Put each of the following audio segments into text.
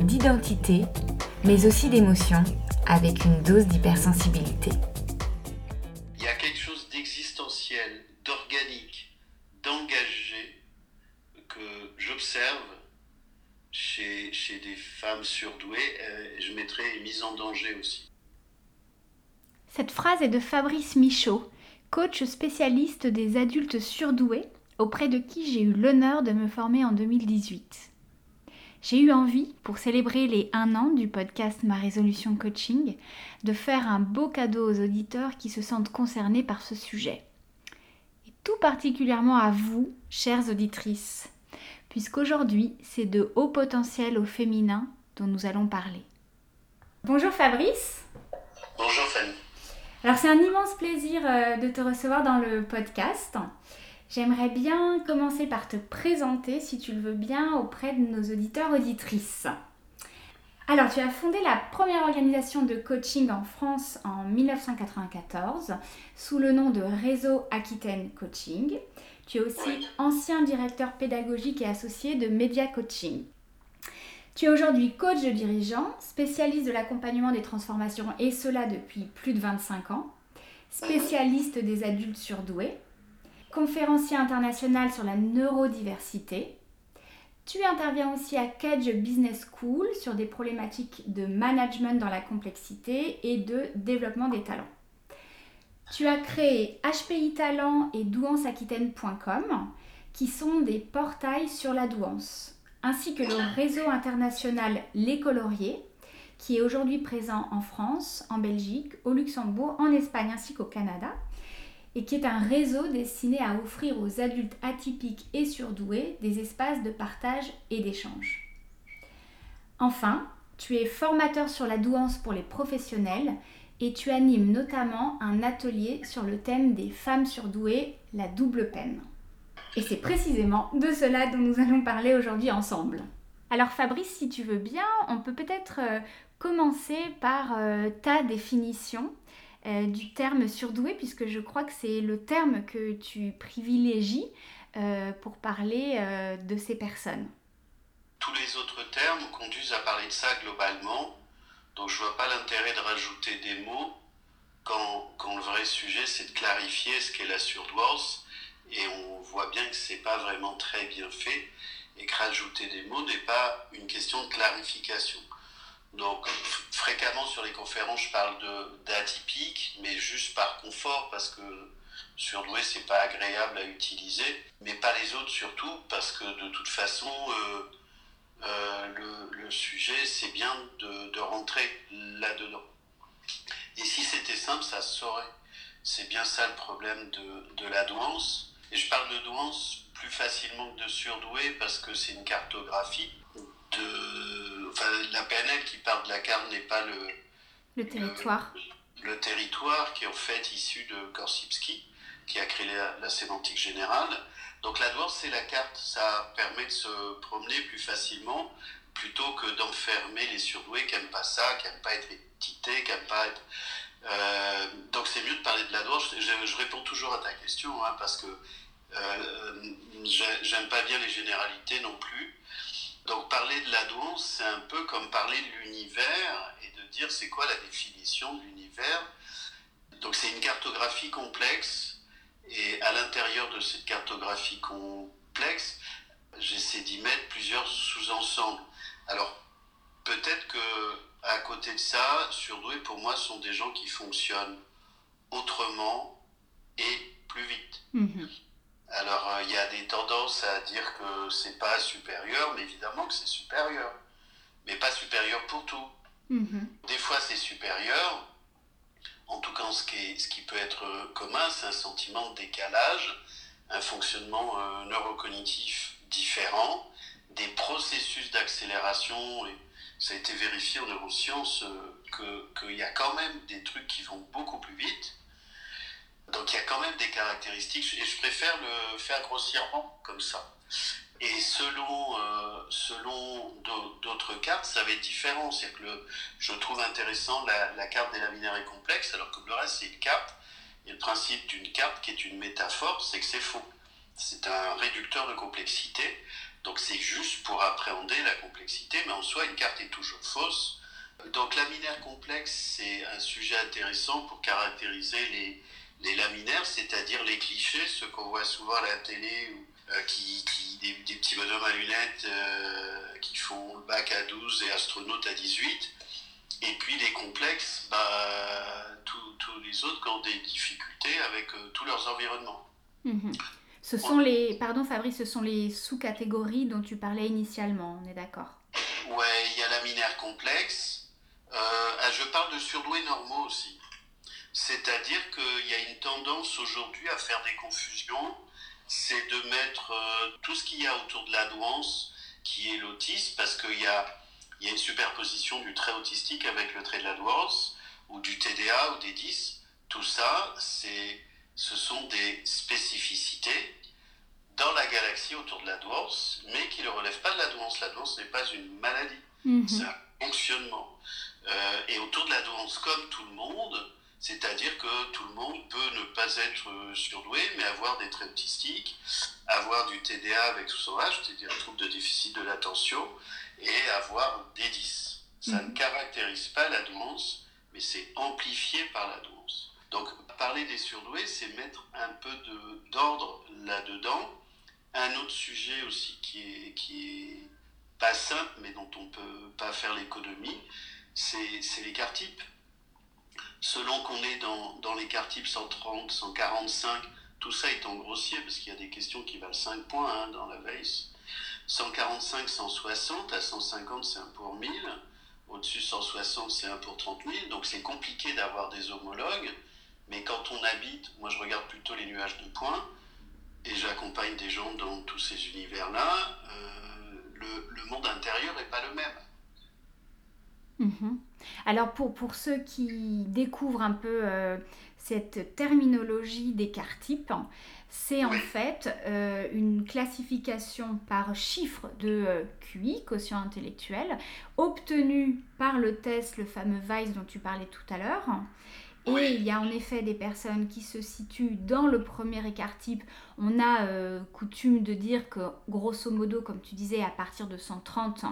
d'identité, mais aussi d'émotion, avec une dose d'hypersensibilité. Il y a quelque chose d'existentiel, d'organique, d'engagé que j'observe chez, chez, des femmes surdouées. Euh, je mettrais mise en danger aussi. Cette phrase est de Fabrice Michaud, coach spécialiste des adultes surdoués, auprès de qui j'ai eu l'honneur de me former en 2018. J'ai eu envie, pour célébrer les 1 an du podcast Ma Résolution Coaching, de faire un beau cadeau aux auditeurs qui se sentent concernés par ce sujet. Et tout particulièrement à vous, chères auditrices, puisqu'aujourd'hui, c'est de haut potentiel au féminin dont nous allons parler. Bonjour Fabrice. Bonjour Fanny. Alors c'est un immense plaisir euh, de te recevoir dans le podcast. J'aimerais bien commencer par te présenter, si tu le veux bien, auprès de nos auditeurs auditrices. Alors, tu as fondé la première organisation de coaching en France en 1994 sous le nom de Réseau Aquitaine Coaching. Tu es aussi ancien directeur pédagogique et associé de Media Coaching. Tu es aujourd'hui coach de dirigeants, spécialiste de l'accompagnement des transformations et cela depuis plus de 25 ans, spécialiste des adultes surdoués, conférencier international sur la neurodiversité. Tu interviens aussi à Cage Business School sur des problématiques de management dans la complexité et de développement des talents. Tu as créé HPI Talent et douanceaquitaine.com qui sont des portails sur la douance ainsi que le réseau international Les Coloriers, qui est aujourd'hui présent en France, en Belgique, au Luxembourg, en Espagne ainsi qu'au Canada, et qui est un réseau destiné à offrir aux adultes atypiques et surdoués des espaces de partage et d'échange. Enfin, tu es formateur sur la douance pour les professionnels et tu animes notamment un atelier sur le thème des femmes surdouées, la double peine. Et c'est précisément de cela dont nous allons parler aujourd'hui ensemble. Alors Fabrice, si tu veux bien, on peut peut-être euh, commencer par euh, ta définition euh, du terme surdoué, puisque je crois que c'est le terme que tu privilégies pour parler de ces personnes. Tous les autres termes conduisent à parler de ça globalement, donc je vois pas l'intérêt de rajouter des mots quand, quand le vrai sujet c'est de clarifier ce qu'est la surdouance et on voit bien que c'est pas vraiment très bien fait et que rajouter des mots n'est pas une question de clarification. Donc fréquemment sur les conférences, je parle d'atypique, mais juste par confort parce que surdoué c'est pas agréable à utiliser, mais pas les autres surtout parce que de toute façon euh, euh, le, le, sujet c'est bien de, de rentrer là-dedans. Et si c'était simple, ça se saurait. C'est bien ça le problème de, de la douance et je parle de douance plus facilement que de surdoué parce que c'est une cartographie de. Enfin, la PNL qui parle de la carte n'est pas le. Le territoire. Le, territoire qui est en fait issu de Korsipski, qui a créé la, sémantique générale. Donc la douance, c'est la carte. Ça permet de se promener plus facilement plutôt que d'enfermer les surdoués qui n'aiment pas ça, qui n'aiment pas être étiquetés, qui n'aiment pas être. Euh, donc c'est mieux de parler de la douance. Je, je, réponds toujours à ta question hein, parce que euh, j'aime pas bien les généralités non plus. Donc parler de la douance, c'est un peu comme parler de l'univers et de dire c'est quoi la définition de l'univers. Donc c'est une cartographie complexe et à l'intérieur de cette cartographie complexe, j'essaie d'y mettre plusieurs sous-ensembles. Alors peut-être que à côté de ça, surdoués pour moi sont des gens qui fonctionnent autrement et plus vite. Mm-hmm. Alors, euh, il y a des tendances à dire que c'est pas supérieur, mais évidemment que c'est supérieur. Mais pas supérieur pour tout. Mhm. Des fois, c'est supérieur. En tout cas, ce qui, ce qui peut être commun, c'est un sentiment de décalage, un fonctionnement euh, neurocognitif différent, des processus d'accélération, et ça a été vérifié en neurosciences, qu'il y a quand même des trucs qui vont beaucoup plus vite. Donc il y a quand même des caractéristiques, et je préfère le faire grossièrement comme ça. Et selon, euh, selon d'autres cartes, ça va être différent. C'est que je trouve intéressant la, la, carte des laminaires est complexe, alors que le reste, c'est une carte. Et le principe d'une carte qui est une métaphore, c'est que c'est faux. C'est un réducteur de complexité. Donc c'est juste pour appréhender la complexité, mais en soi, une carte est toujours fausse. Donc laminaire complexe, c'est un sujet intéressant pour caractériser les, les laminaires, c'est-à-dire les clichés, ceux qu'on voit souvent à la télé ou euh, qui, des, petits bonhommes à lunettes euh, qui font le bac à 12 et astronautes à 18. Et puis les complexes, bah, tous les autres qui ont des difficultés avec euh, tous leurs environnements. Mhm. Ce sont les, pardon Fabrice, ce sont les sous-catégories dont tu parlais initialement, on est d'accord? Ouais, il y a la minaire complexe. Ah, je parle de surdoués normaux aussi. C'est-à-dire qu'il y a une tendance aujourd'hui à faire des confusions c'est de mettre euh, tout ce qu'il y a autour de la douance, qui est l'autisme, parce qu'il y a, il y a une superposition du trait autistique avec le trait de la douance, ou du TDA ou des 10. Tout ça, c'est, ce sont des spécificités dans la galaxie autour de la douance, mais qui ne relèvent pas de la douance. La douance n'est pas une maladie, mhm. c'est un fonctionnement. Euh, et autour de la douance, comme tout le monde, c'est-à-dire que tout le monde peut ne pas être euh, surdoué, mais avoir des traits autistiques, avoir du TDA avec âge, c'est-à-dire un trouble de déficit de l'attention, et avoir des 10. Ça ne mhm. caractérise pas la douance, mais c'est amplifié par la douance. Donc, parler des surdoués, c'est mettre un peu d'ordre là-dedans. Un autre sujet aussi qui est, qui est pas simple, mais dont on ne peut pas faire l'économie, c'est l'écart type selon qu'on est dans, dans l'écart type 130, 145, tout ça étant grossier, parce qu'il y a des questions qui valent 5 points hein, dans la base. 145, 160, à 150, c'est 1 pour 1000. Au-dessus, 160, c'est 1 pour 30 000. Donc c'est compliqué d'avoir des homologues. Mais quand on habite, moi je regarde plutôt les nuages de points, et j'accompagne des gens dans tous ces univers-là, euh, le, le, monde intérieur n'est pas le même. Mm-hmm. Alors pour, pour ceux qui découvrent un peu euh, cette terminologie d'écart type, c'est en fait euh, une classification par chiffre de euh, QI, quotient intellectuel, obtenue par le test, le fameux VICE dont tu parlais tout à l'heure. Et il y a en effet des personnes qui se situent dans le premier écart type. On a coutume de dire que, grosso modo, comme tu disais, à partir de 130,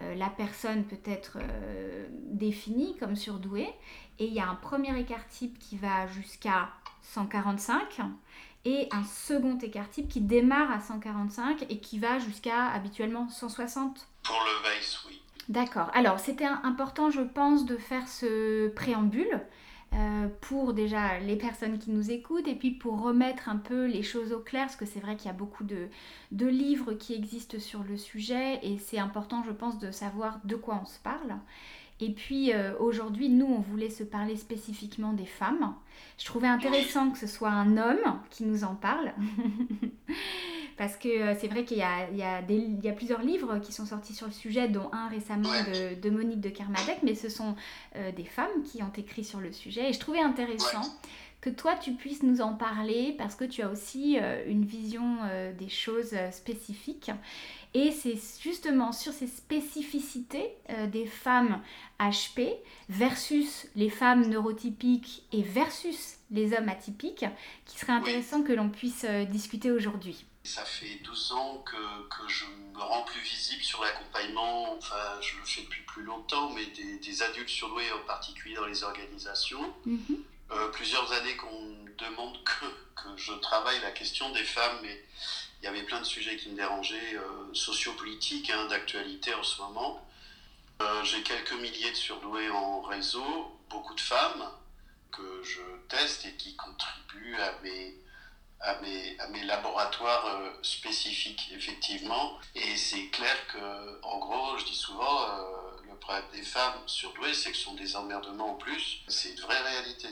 euh, la personne peut être euh, définie comme surdouée. Et il y a un premier écart type qui va jusqu'à 145 et un second écart type qui démarre à 145 et qui va jusqu'à habituellement 160. Pour le VICE, oui. D'accord. Alors, c'était important, je pense, de faire ce préambule euh, pour déjà les personnes qui nous écoutent et puis pour remettre un peu les choses au clair, parce que c'est vrai qu'il y a beaucoup de, de, livres qui existent sur le sujet et c'est important, je pense, de savoir de quoi on se parle. Et puis euh, aujourd'hui, nous, on voulait se parler spécifiquement des femmes. Je trouvais intéressant que ce soit un homme qui nous en parle. Parce que euh, c'est vrai qu'il y a, il y, a il y a plusieurs livres qui sont sortis sur le sujet, dont un récemment de, de Monique de Kermadec, mais ce sont euh, des femmes qui ont écrit sur le sujet. Et je trouvais intéressant que toi, tu puisses nous en parler parce que tu as aussi une vision des choses spécifiques. Et c'est justement sur ces spécificités euh, des femmes HP versus les femmes neurotypiques et versus les hommes atypiques qui serait intéressant que l'on puisse euh, discuter aujourd'hui. Ça fait 12 ans que, que, je me rends plus visible sur l'accompagnement, enfin je le fais depuis plus longtemps, mais des, adultes surdoués en particulier dans les organisations. Mhm. Euh, plusieurs années qu'on demande que, je travaille la question des femmes, mais il y avait plein de sujets qui me dérangeaient, euh, sociopolitiques, hein, d'actualité en ce moment. Euh, j'ai quelques milliers de surdoués en réseau, beaucoup de femmes que je teste et qui contribuent à mes laboratoires euh, spécifiques, effectivement. Et c'est clair que, en gros, je dis souvent, le problème des femmes surdouées, c'est que ce sont des emmerdements en plus. C'est une vraie réalité.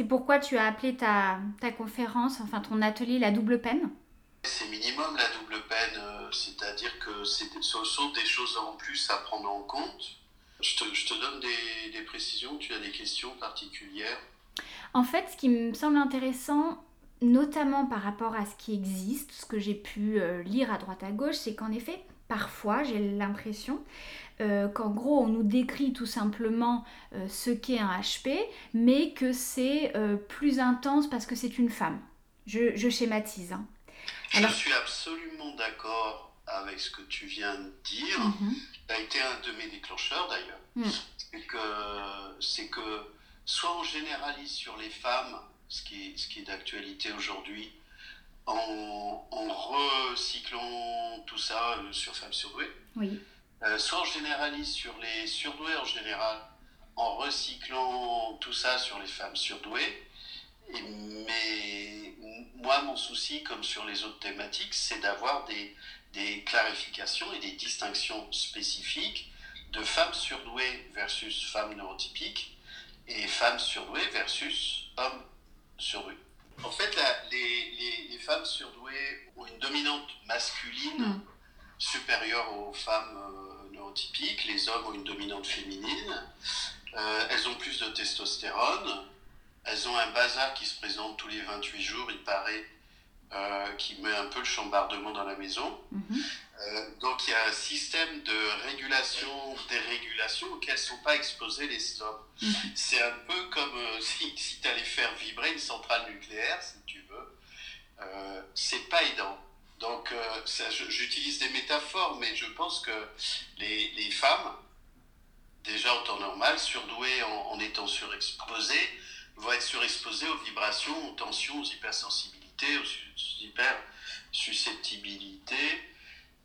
C'est pourquoi tu as appelé ta, ta conférence, enfin ton atelier, la double peine C'est minimum la double peine, euh, c'est-à-dire que c'est- ce sont des choses en plus à prendre en compte. Je te, je te donne des, des précisions, tu as des questions particulières En fait, ce qui me semble intéressant, notamment par rapport à ce qui existe, ce que j'ai pu euh, lire à droite à gauche, c'est qu'en effet, parfois, j'ai l'impression euh, qu'en gros, on nous décrit tout simplement euh, ce qu'est un HP, mais que c'est euh, plus intense parce que c'est une femme. Je, je schématise. hein. Alors- Je suis absolument d'accord avec ce que tu viens de dire. Mhm. Ça a été un de mes déclencheurs d'ailleurs. Mm. C'est que, soit on généralise sur les femmes, ce qui est, ce qui est d'actualité aujourd'hui, en, en recyclant tout ça sur femmes surdouées, Oui. Euh, soit on généralise sur les surdoués en général, en recyclant tout ça sur les femmes surdouées. Et- mais moi, mon souci, comme sur les autres thématiques, c'est d'avoir des, des clarifications et des distinctions spécifiques de femmes surdouées versus femmes neurotypiques et femmes surdouées versus hommes surdoués. En fait, la- les, les- les femmes surdouées ont une dominante masculine Mm. supérieure aux femmes euh, neurotypiques. Les hommes ont une dominante féminine. Euh, elles ont plus de testostérone. Elles ont un bazar qui se présente tous les 28 jours, il paraît, euh, qui met un peu le chambardement dans la maison. Mhm. Euh, donc il y a un système de régulation, dérégulation auquel ne sont pas exposés les hommes. Mhm. C'est un peu comme euh, si, si tu allais faire vibrer une centrale nucléaire, si tu veux. C'est pas aidant. Donc euh, j'utilise des métaphores, mais je pense que les, femmes, déjà en temps normal, surdouées en, étant surexposées, vont être surexposées aux vibrations, aux tensions, aux hypersensibilités, aux su- hypersusceptibilités.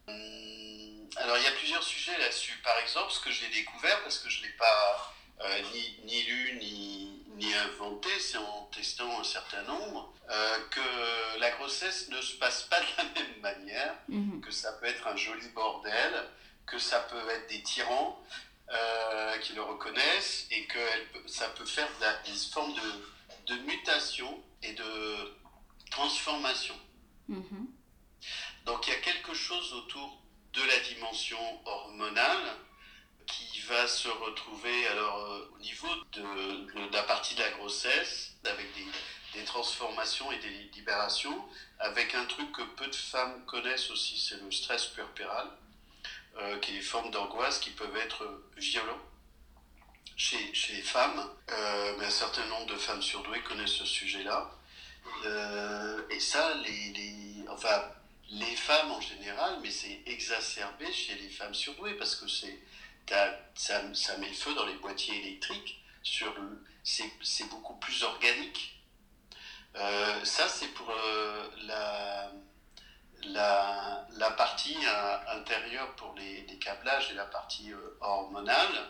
Hum, Alors il y a plusieurs sujets là-dessus. Par exemple, ce que j'ai découvert, parce que je ne l'ai pas euh, ni, ni lu ni, ni inventé, c'est en testant un certain nombre, euh, que la grossesse ne se passe pas de la même manière, Mhm. que ça peut être un joli bordel, que ça peut être des tyrans euh, qui le reconnaissent et que elle ça peut faire de la- des formes de, de mutation et de transformation. Mhm. Donc il y a quelque chose autour de la dimension hormonale qui va se retrouver alors euh, au niveau de, de la partie de la grossesse avec des, des transformations et des libérations avec un truc que peu de femmes connaissent aussi, c'est le stress puerpéral, euh, qui est des formes d'angoisse qui peuvent être violents chez, chez les femmes, Euh, mais un certain nombre de femmes surdouées connaissent ce sujet-là. Euh, et ça, les, les, enfin, les femmes en général, mais c'est exacerbé chez les femmes surdouées parce que c'est, ça, ça met le feu dans les boîtiers électriques. Sur c'est, c'est beaucoup plus organique. Euh, ça, c'est pour euh, la, la, la partie euh, intérieure pour les, les câblages et la partie hormonale.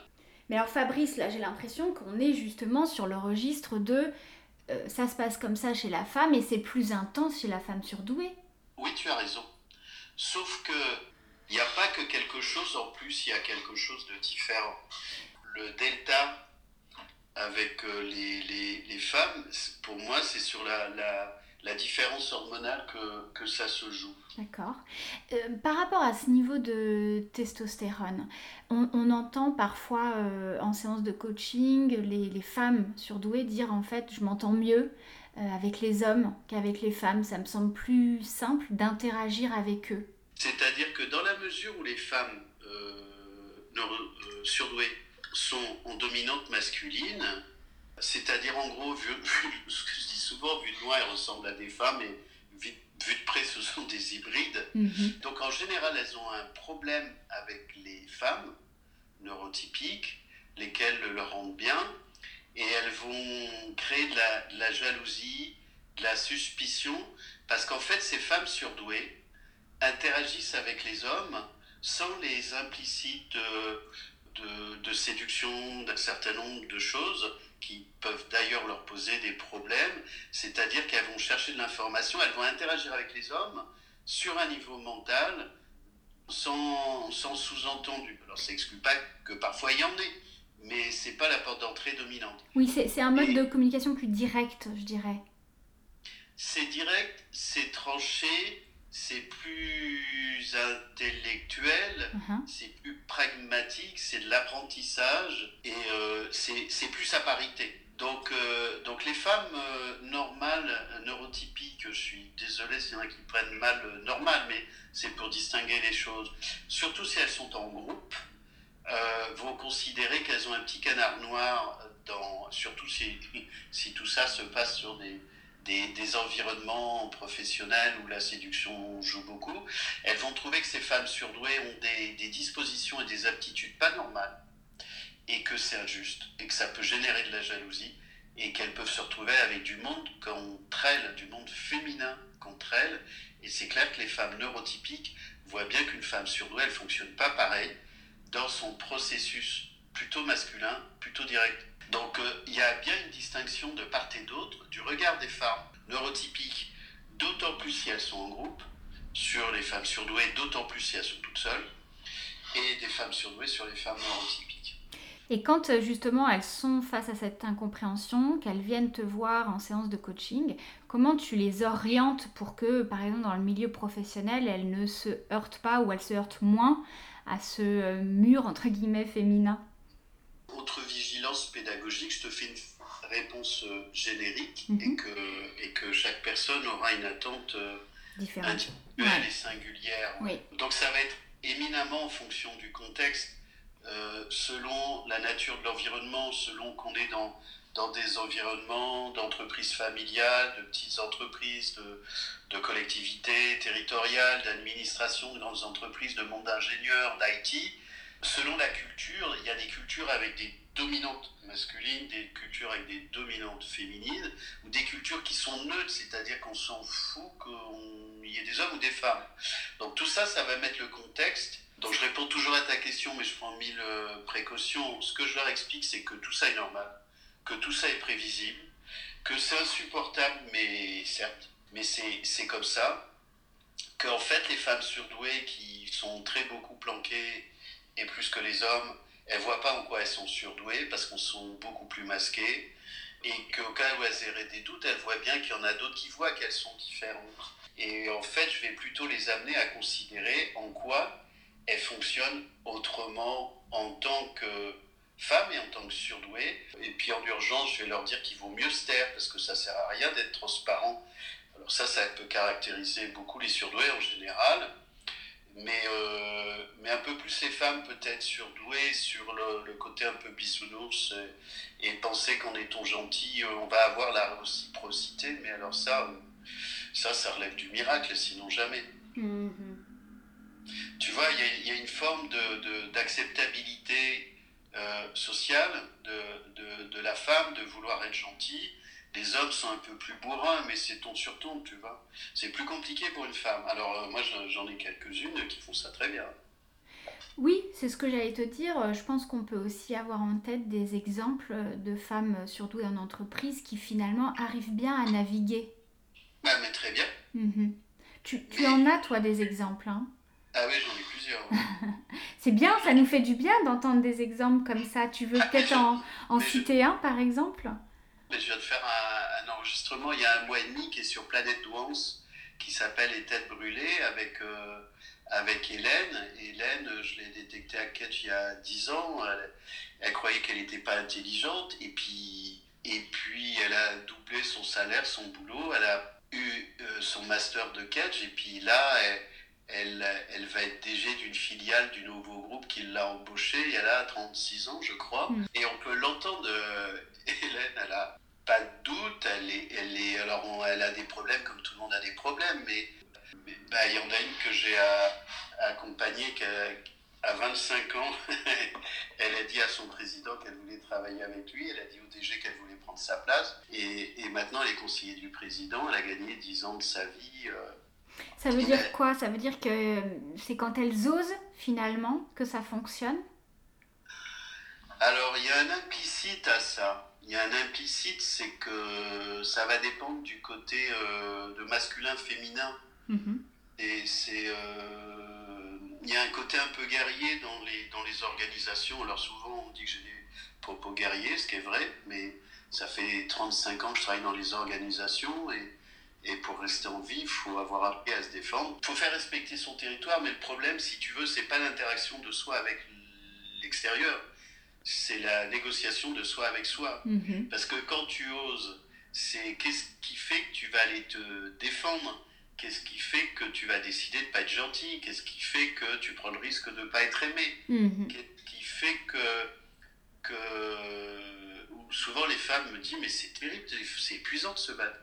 Mais alors Fabrice, là j'ai l'impression qu'on est justement sur le registre de ça se passe comme ça chez la femme et c'est plus intense chez la femme surdouée. Oui, tu as raison. Sauf que il n'y a pas que quelque chose en plus, il y a quelque chose de différent. Le delta avec euh, les, les, les femmes, pour moi, c'est sur la, la, la différence hormonale que, que ça se joue. D'accord. Euh, par rapport à ce niveau de testostérone, on, entend parfois euh, en séance de coaching les, les femmes surdouées dire en fait je m'entends mieux avec les hommes qu'avec les femmes. Ça me semble plus simple d'interagir avec eux. C'est-à-dire que dans la mesure où les femmes euh, neuro- euh, surdouées sont en dominante masculine, c'est-à-dire en gros, vu, vu- ce que je dis souvent, vu de loin, elles ressemblent à des femmes et vu, vu de près, ce sont des hybrides. Mhm. Donc en général, elles ont un problème avec les femmes neurotypiques, lesquelles leur rendent bien, et elles vont créer de la, de la jalousie, de la suspicion, parce qu'en fait, ces femmes surdouées interagissent avec les hommes sans les implicites de, de, de séduction d'un certain nombre de choses qui peuvent d'ailleurs leur poser des problèmes, c'est-à-dire qu'elles vont chercher de l'information, elles vont interagir avec les hommes sur un niveau mental sans, sans sous-entendu. Alors ça n'exclut pas que parfois il y en ait, mais c'est pas la porte d'entrée dominante. Oui, c'est c'est un mode Et- de communication plus direct, je dirais. C'est direct, c'est tranché, c'est plus intellectuel, Mhm. c'est plus pragmatique, c'est de l'apprentissage et euh, c'est plus à parité. Donc, euh, donc les femmes euh, normales, neurotypiques, je suis désolé s'il y en a qui prennent mal euh, normal, mais c'est pour distinguer les choses. Surtout si elles sont en groupe, vont considérer qu'elles ont un petit canard noir, dans, surtout si, si tout ça se passe sur des, des, des environnements professionnels où la séduction joue beaucoup. Elles vont trouver que ces femmes surdouées ont des, des dispositions et des aptitudes pas normales et que c'est injuste et que ça peut générer de la jalousie et qu'elles peuvent se retrouver avec du monde contre elles, du monde féminin contre elles. Et c'est clair que les femmes neurotypiques voient bien qu'une femme surdouée, elle fonctionne pas pareil dans son processus plutôt masculin, plutôt direct. Donc euh, il y a bien une distinction de part et d'autre du regard des femmes neurotypiques, d'autant plus si elles sont en groupe, sur les femmes surdouées, d'autant plus si elles sont toutes seules, et des femmes surdouées sur les femmes neurotypiques. Et quand euh, justement elles sont face à cette incompréhension, qu'elles viennent te voir en séance de coaching, comment tu les orientes pour que, par exemple, dans le milieu professionnel, elles ne se heurtent pas ou elles se heurtent moins à ce euh, mur, entre guillemets, féminin? Autre vigilance pédagogique, je te fais une réponse euh, générique Mhm. et, que, et que chaque personne aura une attente euh, Différente. individuelle Ouais. et singulière. Oui. Donc ça va être éminemment en fonction du contexte, euh, selon la nature de l'environnement, selon qu'on est dans, dans des environnements d'entreprises familiales, de petites entreprises, de, de collectivités territoriales, d'administration, de grandes entreprises, de monde d'ingénieurs, d'IT. Selon la culture, il y a des cultures avec des dominantes masculines, des cultures avec des dominantes féminines, ou des cultures qui sont neutres, c'est-à-dire qu'on s'en fout qu'il y ait des hommes ou des femmes. Donc tout ça, ça va mettre le contexte. Donc je réponds toujours à ta question, mais je prends mille euh, précautions. Ce que je leur explique, c'est que tout ça est normal, que tout ça est prévisible, que c'est insupportable, mais certes, mais c'est c'est comme ça. Qu'en fait, les femmes surdouées qui sont très beaucoup planquées, et plus que les hommes, elles voient pas en quoi elles sont surdouées, parce qu'on sont beaucoup plus masquées, et qu'au cas où elles auraient des doutes, elles voient bien qu'il y en a d'autres qui voient qu'elles sont différentes. Et en fait, je vais plutôt les amener à considérer en quoi elles fonctionnent autrement en tant que femmes et en tant que surdouées. Et puis en urgence, je vais leur dire qu'il vaut mieux se taire parce que ça sert à rien d'être transparent. Alors ça, ça peut caractériser beaucoup les surdoués en général, mais, euh, mais un peu plus les femmes peut-être surdouées sur le, le côté un peu bisounours et, et penser qu'en étant gentil, euh, on va avoir la réciprocité. Mais alors ça, euh, ça, ça relève du miracle, sinon jamais. Mhm. Tu vois, il y y, a une forme de- de- d'acceptabilité euh, sociale de, de, de la femme de vouloir être gentille. Les hommes sont un peu plus bourrins, mais c'est ton sur ton, tu vois. C'est plus compliqué pour une femme. Alors, euh, moi, j'en- ai quelques-unes qui font ça très bien. Oui, c'est ce que j'allais te dire. Je pense qu'on peut aussi avoir en tête des exemples de femmes surdouées en entreprise qui finalement arrivent bien à naviguer. Ah, mais très bien. Mhm. Tu, tu en as, toi, des exemples. hein? Ah oui, j'en ai plusieurs. C'est bien, ça nous fait du bien d'entendre des exemples comme ça. Tu veux Ah, peut-être je- en, en je- citer un, par exemple? Mais je viens de faire un, enregistrement il y a un mois et demi qui est sur Planète Douance, qui s'appelle Les Têtes Brûlées avec, euh, avec Hélène. Hélène, je l'ai détectée à Ketch il y a 10 ans. Elle, elle croyait qu'elle n'était pas intelligente. Et puis, et puis, elle a doublé son salaire, son boulot. Elle a eu euh, son master de Ketch. Et puis là, elle, elle, elle va être DG d'une filiale du nouveau groupe qui l'a embauchée. Elle a 36 ans, je crois. Mm. Et on peut l'entendre, euh, Hélène, elle a pas de doute, elle est, elle est, alors on- elle a des problèmes comme tout le monde a des problèmes, mais bah, il y en a une que j'ai accompagnée à 25 ans, elle a dit à son président qu'elle voulait travailler avec lui, elle a dit au DG qu'elle voulait prendre sa place, et, et maintenant elle est conseillère du président, elle a gagné 10 ans de sa vie. euh, Ça veut dire quoi? Ça veut dire que c'est quand elles osent, finalement, que ça fonctionne? Alors, il y a un implicite à ça. Il y a un implicite, c'est que ça va dépendre du côté euh, de masculin-féminin. Mhm. Et c'est. euh, Il y a un côté un peu guerrier dans les, dans les organisations. Alors, souvent, on dit que j'ai des propos guerriers, ce qui est vrai, mais ça fait 35 ans que je travaille dans les organisations et, Et pour rester en vie, il faut avoir appris à se défendre. Il faut faire respecter son territoire, mais le problème, si tu veux, c'est pas l'interaction de soi avec l'extérieur, c'est la négociation de soi avec soi. Mhm. Parce que quand tu oses, c'est qu'est-ce qui fait que tu vas aller te défendre? Qu'est-ce qui fait que tu vas décider de pas être gentil? Qu'est-ce qui fait que tu prends le risque de ne pas être aimé? Mhm. Qu'est-ce qui fait que, que ou souvent les femmes me disent mais c'est terrible, c'est épuisant de se battre.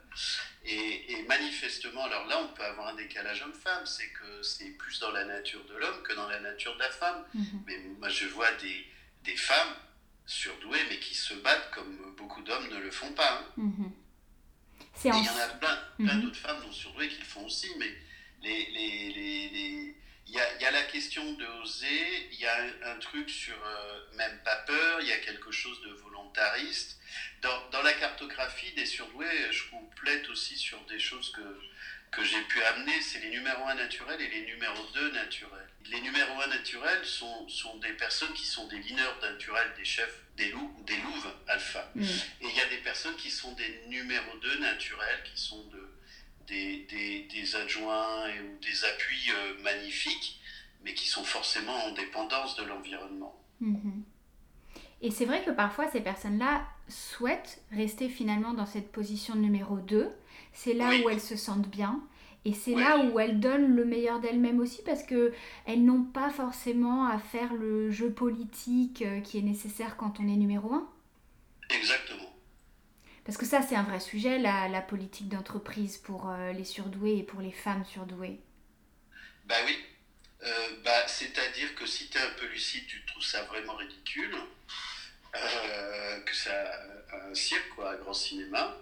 Et, et manifestement, alors là, on peut avoir un décalage homme-femme, c'est que c'est plus dans la nature de l'homme que dans la nature de la femme. Mhm. Mais moi, je vois des, des femmes surdouées, mais qui se battent comme beaucoup d'hommes ne le font pas. hein. Mhm. Et en... il y en a plein, plein Mhm. d'autres femmes non surdouées qui le font aussi, mais les, les, les, les- il, y a, il y a la question de oser, il y a un, un truc sur euh, même pas peur, il y a quelque chose de volontariste. Dans, dans la cartographie des surdoués, je complète aussi sur des choses que, que j'ai pu amener, c'est les numéros 1 naturels et les numéros 2 naturels. Les numéros 1 naturels sont, sont des personnes qui sont des leaders naturels, des chefs, des loups ou des louves alpha. Mhm. Et il y a des personnes qui sont des numéros 2 naturels, qui sont de, des, des, des adjoints et, ou des appuis euh, magnifiques, mais qui sont forcément en dépendance de l'environnement. Mhm. Et c'est vrai que parfois ces personnes-là souhaitent rester finalement dans cette position numéro 2. C'est là Oui. où elles se sentent bien. Et c'est Oui. là où elles donnent le meilleur d'elles-mêmes aussi parce que elles n'ont pas forcément à faire le jeu politique euh, qui est nécessaire quand on est numéro 1. Exactement. Parce que ça, c'est un vrai sujet, la, la politique d'entreprise pour euh, les surdoués et pour les femmes surdouées. Bah oui. Euh, bah, C'est-à-dire que si tu es un peu lucide, tu trouves ça vraiment ridicule, euh, que ça un cirque, quoi, un grand cinéma.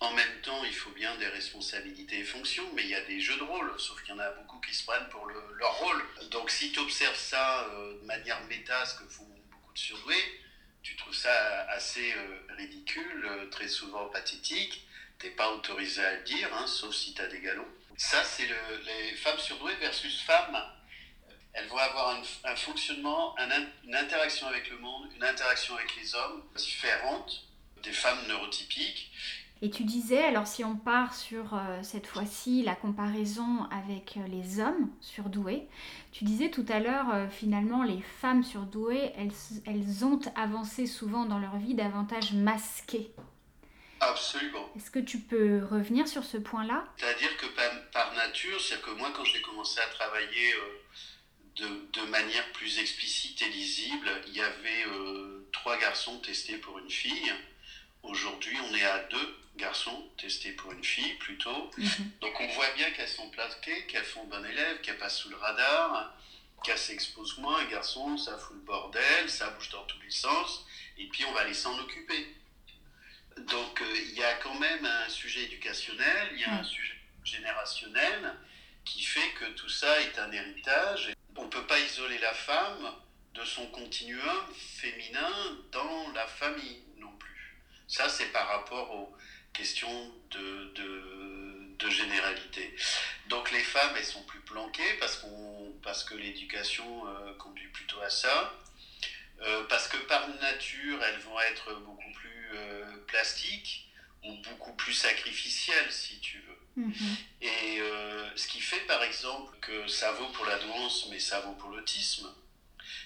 En même temps, il faut bien des responsabilités et fonctions, mais il y a des jeux de rôle, sauf qu'il y en a beaucoup qui se prennent pour le- leur rôle. Donc si tu observes ça euh, de manière méta, ce que font beaucoup de surdoués, tu trouves ça assez euh, ridicule, euh, très souvent pathétique. T'es pas autorisé à le dire, hein, sauf si tu as des galons. Ça, c'est le- les femmes surdouées versus femmes. Elles vont avoir un, un fonctionnement, un une interaction avec le monde, une interaction avec les hommes différente des femmes neurotypiques. Et tu disais, alors si on part sur euh, cette fois-ci la comparaison avec euh, les hommes surdoués, tu disais tout à l'heure, euh, finalement, les femmes surdouées, elles, elles ont avancé souvent dans leur vie davantage masquées. Absolument. Est-ce que tu peux revenir sur ce point-là? C'est-à-dire que par, par nature, c'est-à-dire que moi, quand j'ai commencé à travailler de, de manière plus explicite et lisible, il y avait euh, trois garçons testés pour une fille. Aujourd'hui, on est à deux garçons testés pour une fille plutôt. Donc on voit bien qu'elles sont plaquées, qu'elles font bon élève, qu'elles passent sous le radar, qu'elles s'exposent moins. Un garçon, ça fout le bordel, ça bouge dans tous les sens, et puis on va les s'en occuper. Donc euh, il y a quand même un sujet éducationnel, il y a un Ouais. sujet générationnel qui fait que tout ça est un héritage. On ne peut pas isoler la femme de son continuum féminin dans la famille non plus. Ça, c'est par rapport aux questions de, de, généralité. Donc les femmes, elles sont plus planquées parce, parce que l'éducation euh, conduit plutôt à ça. Euh, parce que par nature, elles vont être beaucoup plus euh, plastiques ou beaucoup plus sacrificielles, si tu veux. Mhm. Et euh, ce qui fait par exemple que ça vaut pour la douance, mais ça vaut pour l'autisme.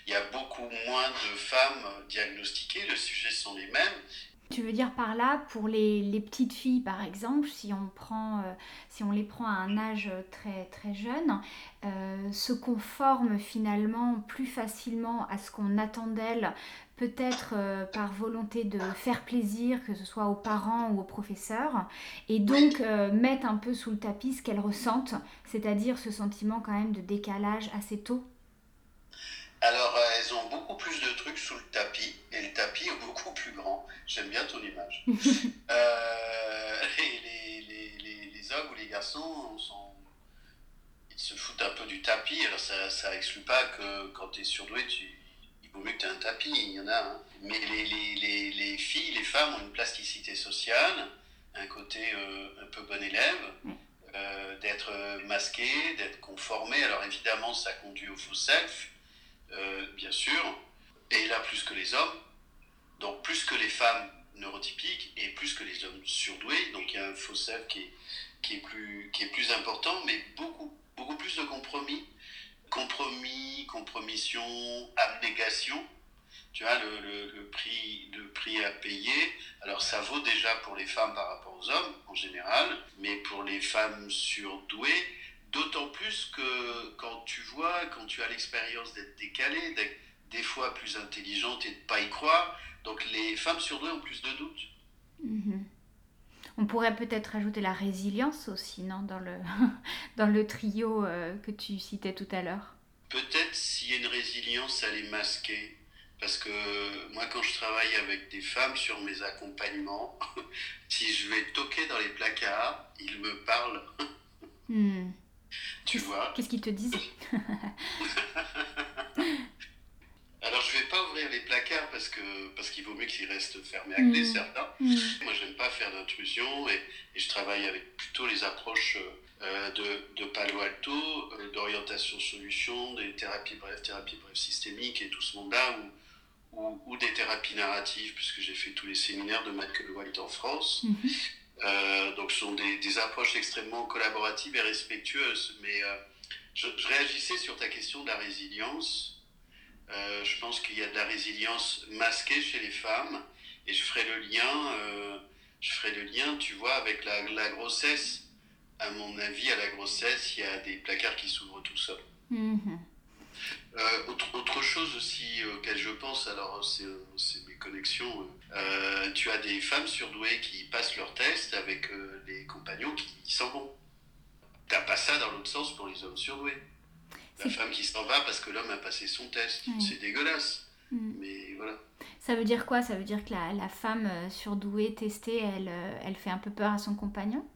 Il y a beaucoup moins de femmes diagnostiquées, les sujets sont les mêmes. Tu veux dire par là, pour les, les petites filles par exemple, si on, prend, euh, si on les prend à un âge très, très jeune, euh, se conforment finalement plus facilement à ce qu'on attend d'elles, peut-être euh, par volonté de faire plaisir, que ce soit aux parents ou aux professeurs, et donc euh, mettent un peu sous le tapis ce qu'elles ressentent, c'est-à-dire ce sentiment quand même de décalage assez tôt. Alors euh, elles ont beaucoup plus de trucs sous le tapis, et le tapis est beaucoup plus grand. J'aime bien ton image. Euh, les, les, les, les hommes ou les garçons sont, ils se foutent un peu du tapis. Alors ça, ça exclut pas que quand tu es surdoué, tu, vaut mieux que tu aies un tapis, il y en a. hein. Mais les, les, les, les filles, les femmes ont une plasticité sociale, un côté euh, un peu bon élève, euh, d'être masqué, d'être conformé. Alors évidemment, ça conduit au faux self, euh, bien sûr. Et là, plus que les hommes, donc plus que les femmes neurotypiques et plus que les hommes surdoués. Donc il y a un faux self qui est, qui est plus, qui est plus important, mais beaucoup, beaucoup plus de compromis. Compromis, compromission, abnégation. Tu vois, le, le, prix, le prix à payer. Alors, ça vaut déjà pour les femmes par rapport aux hommes, en général, mais pour les femmes surdouées, d'autant plus que quand tu vois, quand tu as l'expérience d'être décalée, d'être des fois plus intelligente et de ne pas y croire, donc les femmes surdouées ont plus de doutes. Mhm. On pourrait peut-être ajouter la résilience aussi, non, dans le, dans le trio euh, que tu citais tout à l'heure. Peut-être s'il y a une résilience, elle est masquée. Parce que moi, quand je travaille avec des femmes sur mes accompagnements, si je vais toquer dans les placards, ils me parlent. Hmm. Tu vois? Qu'est-ce qu'ils te disent? Alors, je vais pas ouvrir les placards parce que parce qu'il vaut mieux qu'ils restent fermés à clé, mmh. certains. Mmh. Moi, j'aime pas faire d'intrusion et, je travaille avec plutôt les approches euh, de, de, Palo Alto, euh, d'orientation solution, des thérapies brèves, thérapies brèves systémiques et tout ce monde-là, ou, ou, des thérapies narratives, puisque j'ai fait tous les séminaires de Michael White en France. Mmh. Euh, donc, ce sont des, des, approches extrêmement collaboratives et respectueuses. Mais je, je réagissais sur ta question de la résilience. Euh, je pense qu'il y a de la résilience masquée chez les femmes et je ferai le lien, euh, je ferai le lien, tu vois, avec la, la, grossesse. À mon avis, à la grossesse, il y a des placards qui s'ouvrent tout seuls. Euh, autre, autre, chose aussi auquel je pense, alors c'est mes connexions, tu as des femmes surdouées qui passent leur test avec les compagnons qui, qui s'en vont. T'as pas ça dans l'autre sens pour les hommes surdoués la femme qui s'en va parce que l'homme a passé son test. C'est dégueulasse. Mm. Mais voilà. Ça veut dire quoi? Ça veut dire que la, la femme euh, surdouée, testée, elle, euh, elle fait un peu peur à son compagnon?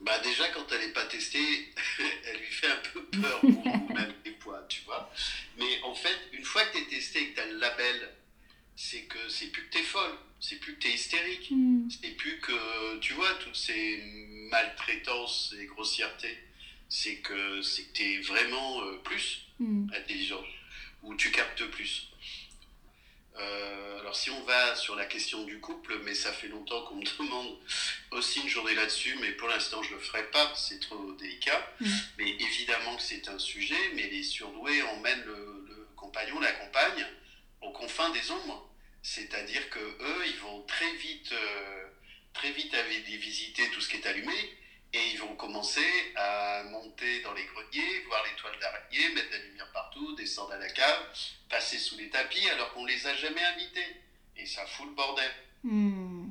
Bah déjà, quand elle n'est pas testée, elle lui fait un peu peur, ou même des poids, tu vois. Mais en fait, une fois que tu es testé et que tu as le label, c'est que c'est plus que tu es folle, c'est plus que tu es hystérique, mm. c'est plus que, tu vois, toutes ces maltraitances et grossièretés c'est que c'est tu es vraiment euh, plus mm. intelligent, ou tu captes plus. Euh, alors si on va sur la question du couple, mais ça fait longtemps qu'on me demande aussi une journée là-dessus, mais pour l'instant je le ferai pas, c'est trop délicat. Mm. Mais évidemment que c'est un sujet, mais les surdoués emmènent le, le compagnon, la compagne, aux confins des ombres. C'est-à-dire que eux, ils vont très vite, euh, très vite aller visiter tout ce qui est allumé, et ils vont commencer à monter dans les greniers, voir les toiles d'araignée, mettre la lumière partout, descendre à la cave, passer sous les tapis alors qu'on les a jamais invités. Et ça fout le bordel. Hmm.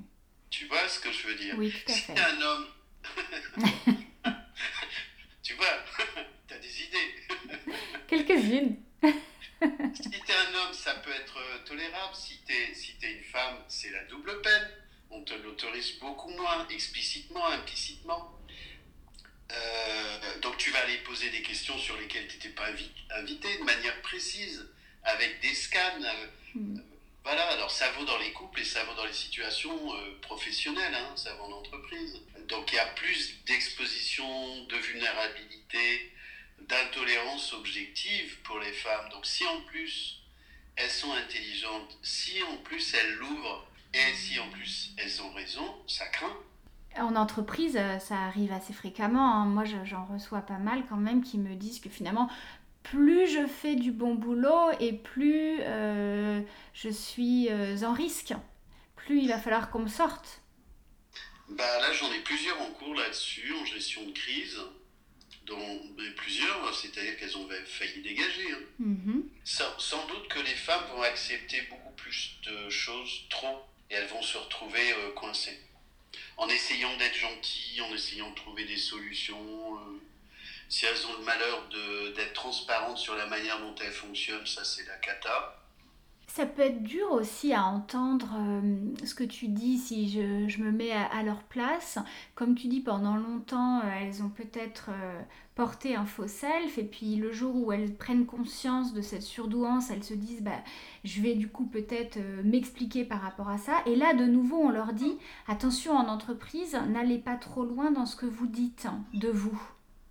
Tu vois ce que je veux dire? Oui, tout à Si t'es un homme, tu vois, t'as des idées. Quelques-unes. si t'es un homme, ça peut être tolérable. Si t'es si es une femme, c'est la double peine. On te l'autorise beaucoup moins, explicitement, implicitement. Euh, donc tu vas aller poser des questions sur lesquelles tu n'étais pas invité de manière précise, avec des scans. Euh, hmm. Voilà, alors ça vaut dans les couples et ça vaut dans les situations euh, professionnelles, hein, ça vaut en entreprise. Donc il y a plus d'exposition, de vulnérabilité, d'intolérance objective pour les femmes. Donc si en plus elles sont intelligentes, si en plus elles l'ouvrent et si en plus elles ont raison, ça craint. En entreprise, euh, ça arrive assez fréquemment. Hein. Moi, j'en reçois pas mal quand même qui me disent que finalement, plus je fais du bon boulot et plus euh, je suis euh, en risque, plus il va falloir qu'on me sorte. Bah là, j'en ai plusieurs en cours là-dessus, en gestion de crise, dont plusieurs, c'est-à-dire qu'elles ont failli dégager. Hein. Mm-hmm. sans, sans, doute que les femmes vont accepter beaucoup plus de choses trop et elles vont se retrouver coincées en essayant d'être gentilles, en essayant de trouver des solutions. Euh, si elles ont le malheur d'être transparentes sur la manière dont elles fonctionnent, ça c'est la cata. Ça peut être dur aussi à entendre euh, ce que tu dis si je, je me mets à, leur place. Comme tu dis, pendant longtemps, euh, elles ont peut-être porté un faux self et puis le jour où elles prennent conscience de cette surdouance, elles se disent bah, je vais du coup peut-être m'expliquer par rapport à ça. Et là, de nouveau, on leur dit attention en entreprise, n'allez pas trop loin dans ce que vous dites de vous.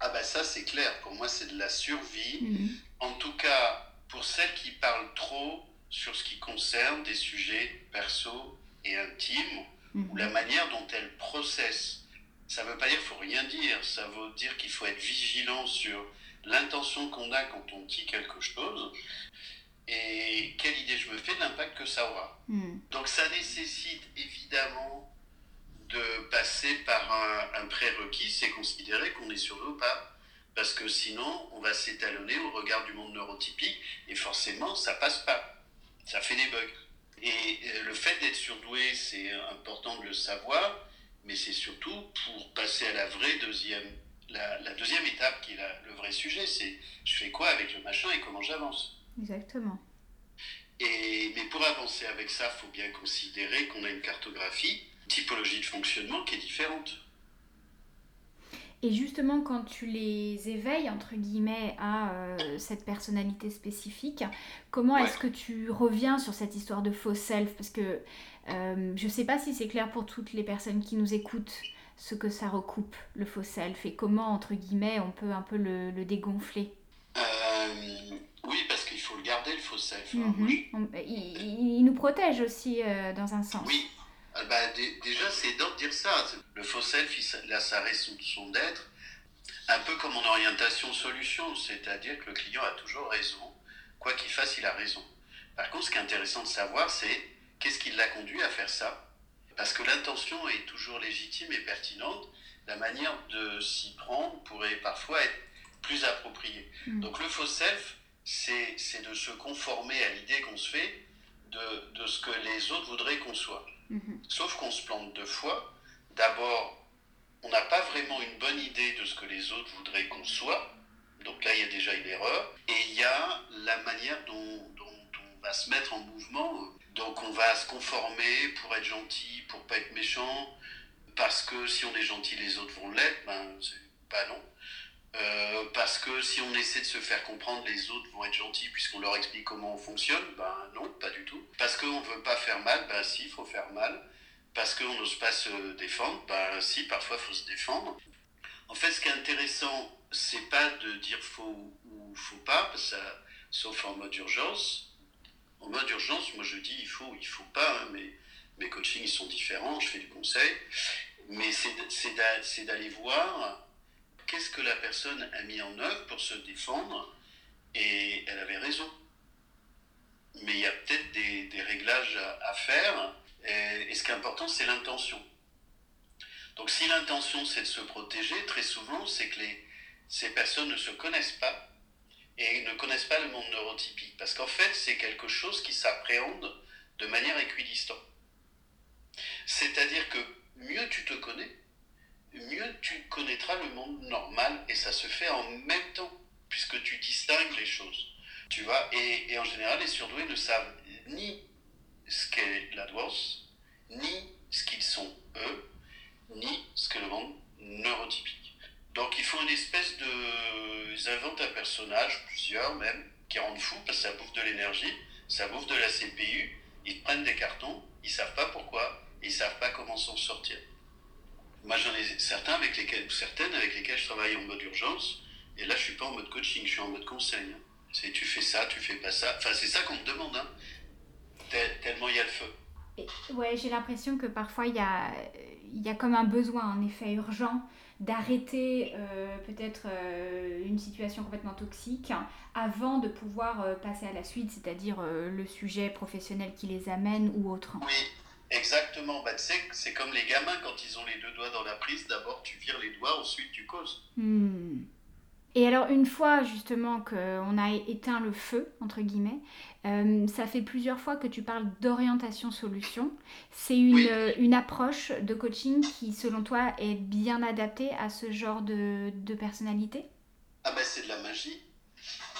Ah bah ça c'est clair, pour moi c'est de la survie. Mmh. En tout cas, pour celles qui parlent trop, sur ce qui concerne des sujets perso et intimes, ou mhm. la manière dont elles processent Ça ne veut pas dire qu'il faut rien dire, ça veut dire qu'il faut être vigilant sur l'intention qu'on a quand on dit quelque chose et quelle idée je me fais de l'impact que ça aura. Hmm. Donc ça nécessite évidemment de passer par un, prérequis, c'est considérer qu'on est sur le pas, parce que sinon on va s'étalonner au regard du monde neurotypique et forcément ça passe pas, ça fait des bugs. Et euh, le fait d'être surdoué, c'est important de le savoir, mais c'est surtout pour passer à la vraie deuxième, la, deuxième étape qui est le vrai sujet, c'est je fais quoi avec le machin et comment j'avance. Exactement. Et, mais pour avancer avec ça, il faut bien considérer qu'on a une cartographie, une typologie de fonctionnement qui est différente. Et justement, quand tu les éveilles, entre guillemets, à euh, cette personnalité spécifique, comment est-ce que tu reviens sur cette histoire de faux self? Parce que euh, je ne sais pas si c'est clair pour toutes les personnes qui nous écoutent ce que ça recoupe, le faux self, et comment, entre guillemets, on peut un peu le, le dégonfler. Euh, oui, parce qu'il faut le garder, le faux self. Hein. Mhm. il, nous protège aussi dans un sens. Oui, ah, bah, déjà, c'est de dire ça. Le faux self, il a sa raison d'être, un peu comme en orientation solution, c'est-à-dire que le client a toujours raison. Quoi qu'il fasse, il a raison. Par contre, ce qui est intéressant de savoir, c'est qu'est-ce qui l'a conduit à faire ça? Parce que l'intention est toujours légitime et pertinente. La manière de s'y prendre pourrait parfois être plus appropriée. Mm. Donc le faux self, c'est de se conformer à l'idée qu'on se fait de, de, ce que les autres voudraient qu'on soit. Mhm. Sauf qu'on se plante deux fois. D'abord, on n'a pas vraiment une bonne idée de ce que les autres voudraient qu'on soit. Donc là, il y a déjà une erreur. Et il y a la manière dont, on va se mettre en mouvement. Donc on va se conformer pour être gentil, pour pas être méchant. Parce que si on est gentil, les autres vont l'être. Ben, pas non. Euh, parce que si on essaie de se faire comprendre, les autres vont être gentils puisqu'on leur explique comment on fonctionne. Ben non. Parce qu'on ne veut pas faire mal, ben si, il faut faire mal. Parce qu'on n'ose pas se défendre, ben si, parfois il faut se défendre. En fait, ce qui est intéressant, c'est pas de dire faux ou faut pas, ça, sauf en mode urgence. En mode urgence, moi je dis il faut, il faut pas, hein, mes coachings ils sont différents, je fais du conseil. Mais c'est d'aller voir qu'est-ce que la personne a mis en œuvre pour se défendre et elle avait raison. Mais il y a peut-être des, réglages à, faire et, ce qui est important, c'est l'intention. Donc si l'intention, c'est de se protéger, très souvent, c'est que ces personnes ne se connaissent pas et ne connaissent pas le monde neurotypique. Parce qu'en fait, c'est quelque chose qui s'appréhende de manière équidistante. C'est-à-dire que mieux tu te connais, mieux tu connaîtras le monde normal et ça se fait en même temps, puisque tu distingues les choses. Tu vois, et, en général, les surdoués ne savent ni ce qu'est la douance, ni ce qu'ils sont eux, ni ce que le monde neurotypique. Donc il faut une espèce de... Ils inventent un personnage, plusieurs même, qui rendent fou parce que ça bouffe de l'énergie, ça bouffe de la CPU, ils prennent des cartons, ils savent pas pourquoi, et ils savent pas comment s'en sortir. Moi, j'en ai certains avec lesquels, certaines avec lesquelles je travaille en mode urgence. Et là, je suis pas en mode coaching, je suis en mode conseil. Hein. C'est tu fais ça, tu fais pas ça. Enfin, c'est ça qu'on me demande. Hein. tellement il y a le feu. ouais, j'ai l'impression que parfois il y a, y a comme un besoin, en effet, urgent d'arrêter euh, peut-être euh, une situation complètement toxique avant de pouvoir euh, passer à la suite, c'est-à-dire le sujet professionnel qui les amène ou autre. Oui, Exactement, bah, c'est comme les gamins quand ils ont les deux doigts dans la prise, d'abord tu vires les doigts, ensuite tu causes. Hmm. Et alors une fois justement qu'on a éteint le feu, entre guillemets, euh, ça fait plusieurs fois que tu parles d'orientation solution. C'est une, euh, une, approche de coaching qui selon toi est bien adaptée à ce genre de, de personnalité? Ah ben c'est de la magie.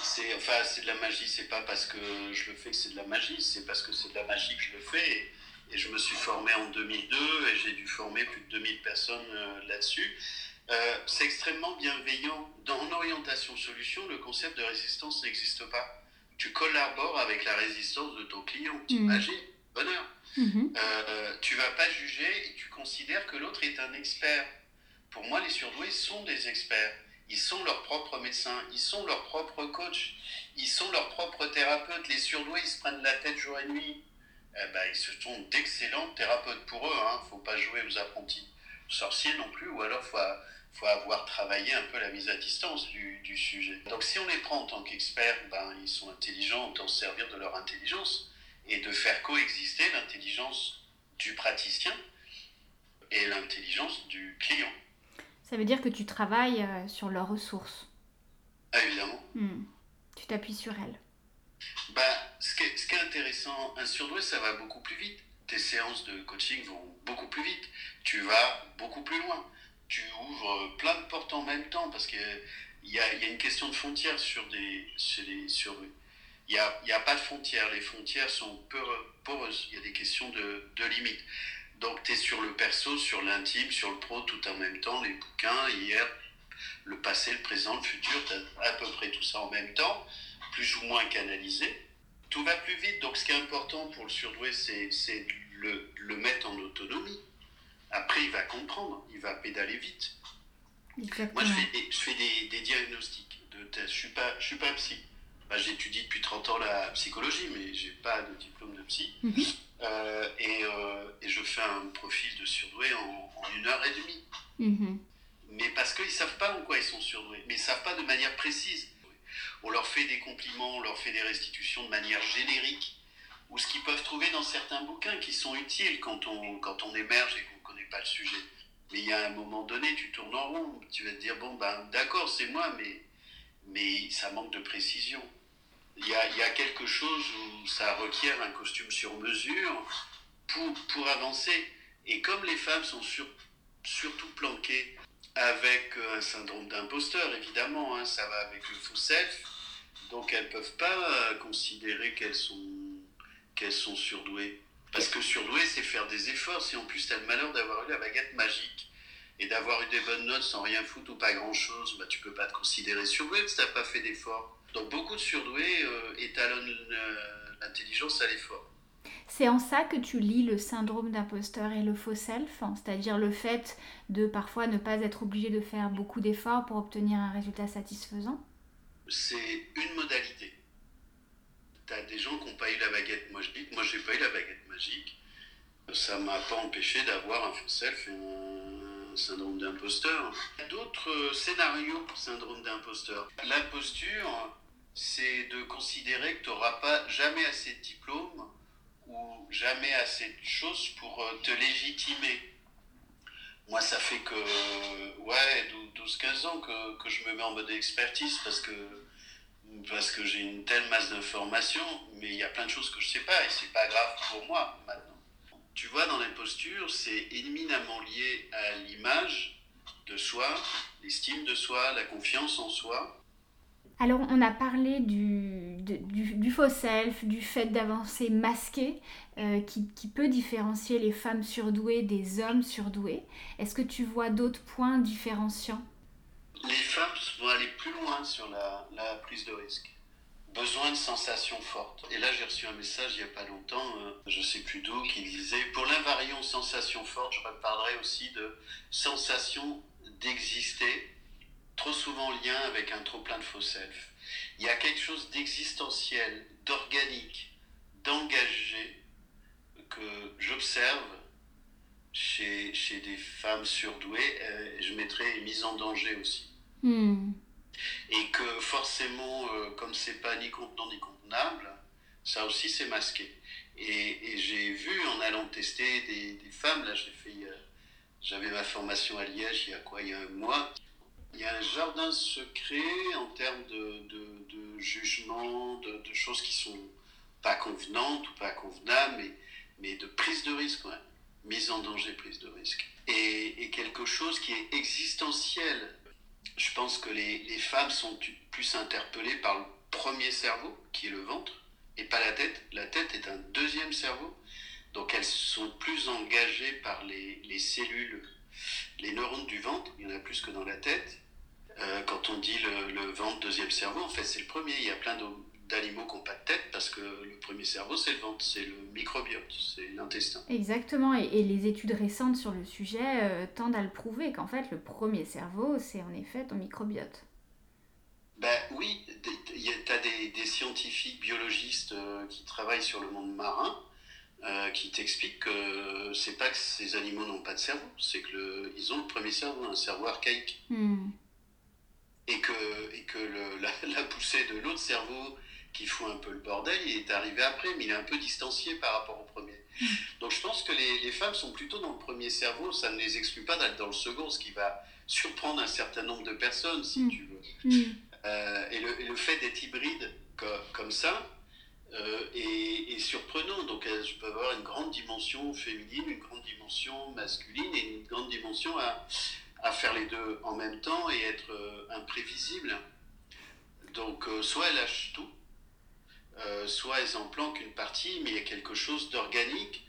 C'est enfin c'est de la magie, c'est pas parce que je le fais que c'est de la magie, c'est parce que c'est de la magie que je le fais. Et je me suis formé en 2002 et j'ai dû former plus de 2000 personnes euh, là-dessus. Euh, c'est extrêmement bienveillant. Dans orientation solution, le concept de résistance n'existe pas. Tu collabores avec la résistance de ton client. Tu mmh. Magie, bonheur. Mmh. Euh, tu vas pas juger et tu considères que l'autre est un expert. Pour moi, les surdoués sont des experts. Ils sont leurs propres médecins, ils sont leurs propres coachs, ils sont leurs propres thérapeutes. Les surdoués, ils se prennent la tête jour et nuit eh ben, ils se sont d'excellents thérapeutes pour eux. Il hein. ne faut pas jouer aux apprentis. Sorcier non plus, ou alors il faut, faut, avoir travaillé un peu la mise à distance du, du sujet. Donc si on les prend en tant qu'experts, ben, ils sont intelligents, autant se servir de leur intelligence et de faire coexister l'intelligence du praticien et l'intelligence du client. Ça veut dire que tu travailles euh, sur leurs ressources. Ah, évidemment. Hmm. Tu t'appuies sur elles. Bah, ce, qui est, ce qui est intéressant, un surdoué, ça va beaucoup plus vite. Tes séances de coaching vont beaucoup plus vite. Tu vas beaucoup plus loin. Tu ouvres plein de portes en même temps parce qu'il y a, y a une question de frontières sur des, sur des surdoués. Il n'y a, y a, pas de frontières. Les frontières sont poreuses. Il y a des questions de, de limites. Donc, tu es sur le perso, sur l'intime, sur le pro, tout en même temps. Les bouquins, hier, le passé, le présent, le futur, tu as à peu près tout ça en même temps, plus ou moins canalisé. Tout va plus vite. Donc, ce qui est important pour le surdoué, c'est le, le mettre en autonomie. Après, il va comprendre, il va pédaler vite. Exactement. Moi, je fais des, je fais des, des diagnostics de. Je ne suis, pas, je suis pas psy. Bah, J'étudie depuis 30 ans la psychologie, mais je n'ai pas de diplôme de psy. Mhm. Euh, et, euh, et, je fais un profil de surdoué en, en une heure et demie. Mhm. Mais parce qu'ils ne savent pas en quoi ils sont surdoués, mais ils ne savent pas de manière précise. On leur fait des compliments, on leur fait des restitutions de manière générique, ou ce qu'ils peuvent trouver dans certains bouquins qui sont utiles quand on, quand on émerge et qu'on ne connaît pas le sujet. Mais il y a un moment donné, tu tournes en rond, tu vas te dire, bon, ben d'accord, c'est moi, mais, mais ça manque de précision. Il y, a, y a quelque chose où ça requiert un costume sur mesure pour, pour avancer. Et comme les femmes sont sur, surtout planquées avec un syndrome d'imposteur, évidemment, hein, ça va avec le faux self, donc elles ne peuvent pas considérer qu'elles sont, sont surdouées. Parce que surdouée, c'est faire des efforts. Si en plus tu as le malheur d'avoir eu la baguette magique et d'avoir eu des bonnes notes sans rien foutre ou pas grand-chose, bah, tu peux pas te considérer surdoué parce que tu pas fait d'efforts. Donc beaucoup de surdoués euh, étalonnent euh, l'intelligence à l'effort. C'est en ça que tu lis le syndrome d'imposteur et le faux self, c'est-à-dire le fait de parfois ne pas être obligé de faire beaucoup d'efforts pour obtenir un résultat satisfaisant C'est une modalité. Tu as des gens qui n'ont pas eu la baguette magique. Moi, j'ai pas eu la baguette magique. Ça m'a pas empêché d'avoir un self et un syndrome d'imposteur. D'autres scénarios pour syndrome d'imposteur. L'imposture, c'est de considérer que tu n'auras pas jamais assez de diplômes ou jamais assez de choses pour euh, te légitimer. Moi, ça fait que ouais, 12-15 ans que, que, je me mets en mode expertise parce que, parce que j'ai une telle masse d'informations, mais il y a plein de choses que je sais pas et c'est pas grave pour moi maintenant. Tu vois, dans l'imposture, c'est éminemment lié à l'image de soi, l'estime de soi, la confiance en soi. Alors, on a parlé du, de, du, du, faux self, du fait d'avancer masqué, euh, qui, qui, peut différencier les femmes surdouées des hommes surdoués. Est-ce que tu vois d'autres points différenciants? Les femmes aller plus loin sur la, prise de risque. Besoin de sensations fortes. Et là, j'ai reçu un message il n'y a pas longtemps, euh, je ne sais plus d'où, qui disait Pour l'invariant sensations fortes, je reparlerai aussi de sensation d'exister trop souvent en lien avec un trop plein de faux self. Il y a quelque chose d'existentiel, d'organique, d'engagé que j'observe chez, des femmes surdouées, euh, je mettrais mise en danger aussi. Mm. Et que forcément, euh, comme c'est pas ni contenant ni contenable, ça aussi c'est masqué. Et, et j'ai vu en allant tester des, des femmes, là j'ai fait, j'avais ma formation à Liège il y a quoi, il y a un mois, il y a un jardin secret en termes de, de, de jugement, de, de, choses qui sont pas convenantes ou pas convenables, mais, mais de prise de risque, ouais. mise en danger, prise de risque. Et, et, quelque chose qui est existentiel. Je pense que les, les femmes sont plus interpellées par le premier cerveau, qui est le ventre, et pas la tête. La tête est un deuxième cerveau. Donc elles sont plus engagées par les, les cellules, les neurones du ventre, il y en a plus que dans la tête, euh, quand on dit le, le, ventre, deuxième cerveau, en fait, c'est le premier. Il y a plein d'animaux qui n'ont pas de tête parce que le premier cerveau, c'est le ventre, c'est le microbiote, c'est l'intestin. Exactement, et, et, les études récentes sur le sujet euh, tendent à le prouver qu'en fait, le premier cerveau, c'est en effet ton microbiote. Ben oui, tu as des, des, scientifiques biologistes euh, qui travaillent sur le monde marin euh, qui t'explique que c'est pas que ces animaux n'ont pas de cerveau, c'est que ils ont le premier cerveau, un cerveau archaïque. Hmm. Et que, et que le, la, poussée de l'autre cerveau qui fout un peu le bordel, il est arrivé après, mais il est un peu distancié par rapport au premier. Hmm. Donc je pense que les, les, femmes sont plutôt dans le premier cerveau, ça ne les exclut pas d'être dans le second, ce qui va surprendre un certain nombre de personnes, si hmm. tu veux. Euh, et, le, et, le, fait d'être hybride comme, comme ça, euh, et, surprenant. Donc elles peuvent avoir une grande dimension féminine, une grande dimension masculine et une grande dimension à, à faire les deux en même temps et être euh, imprévisible. Donc euh, soit elles lâchent tout, soit elles en planquent une partie, mais il y a quelque chose d'organique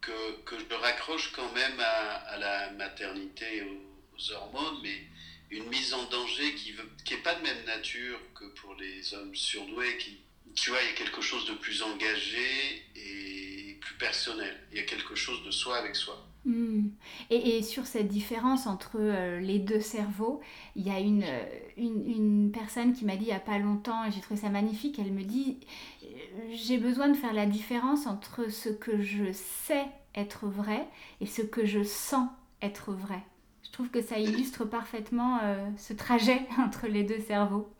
que, je raccroche quand même à, la maternité, aux, hormones, mais une mise en danger qui n'est pas de même nature que pour les hommes surdoués qui tu vois, il y a quelque chose de plus engagé et plus personnel. Il y a quelque chose de soi avec soi. Hmm. Et, sur cette différence entre euh, les deux cerveaux, il y a une, euh, une, personne qui m'a dit il n'y a pas longtemps, et j'ai trouvé ça magnifique, elle me dit, euh, j'ai besoin de faire la différence entre ce que je sais être vrai et ce que je sens être vrai. Je trouve que ça illustre parfaitement ce trajet entre les deux cerveaux.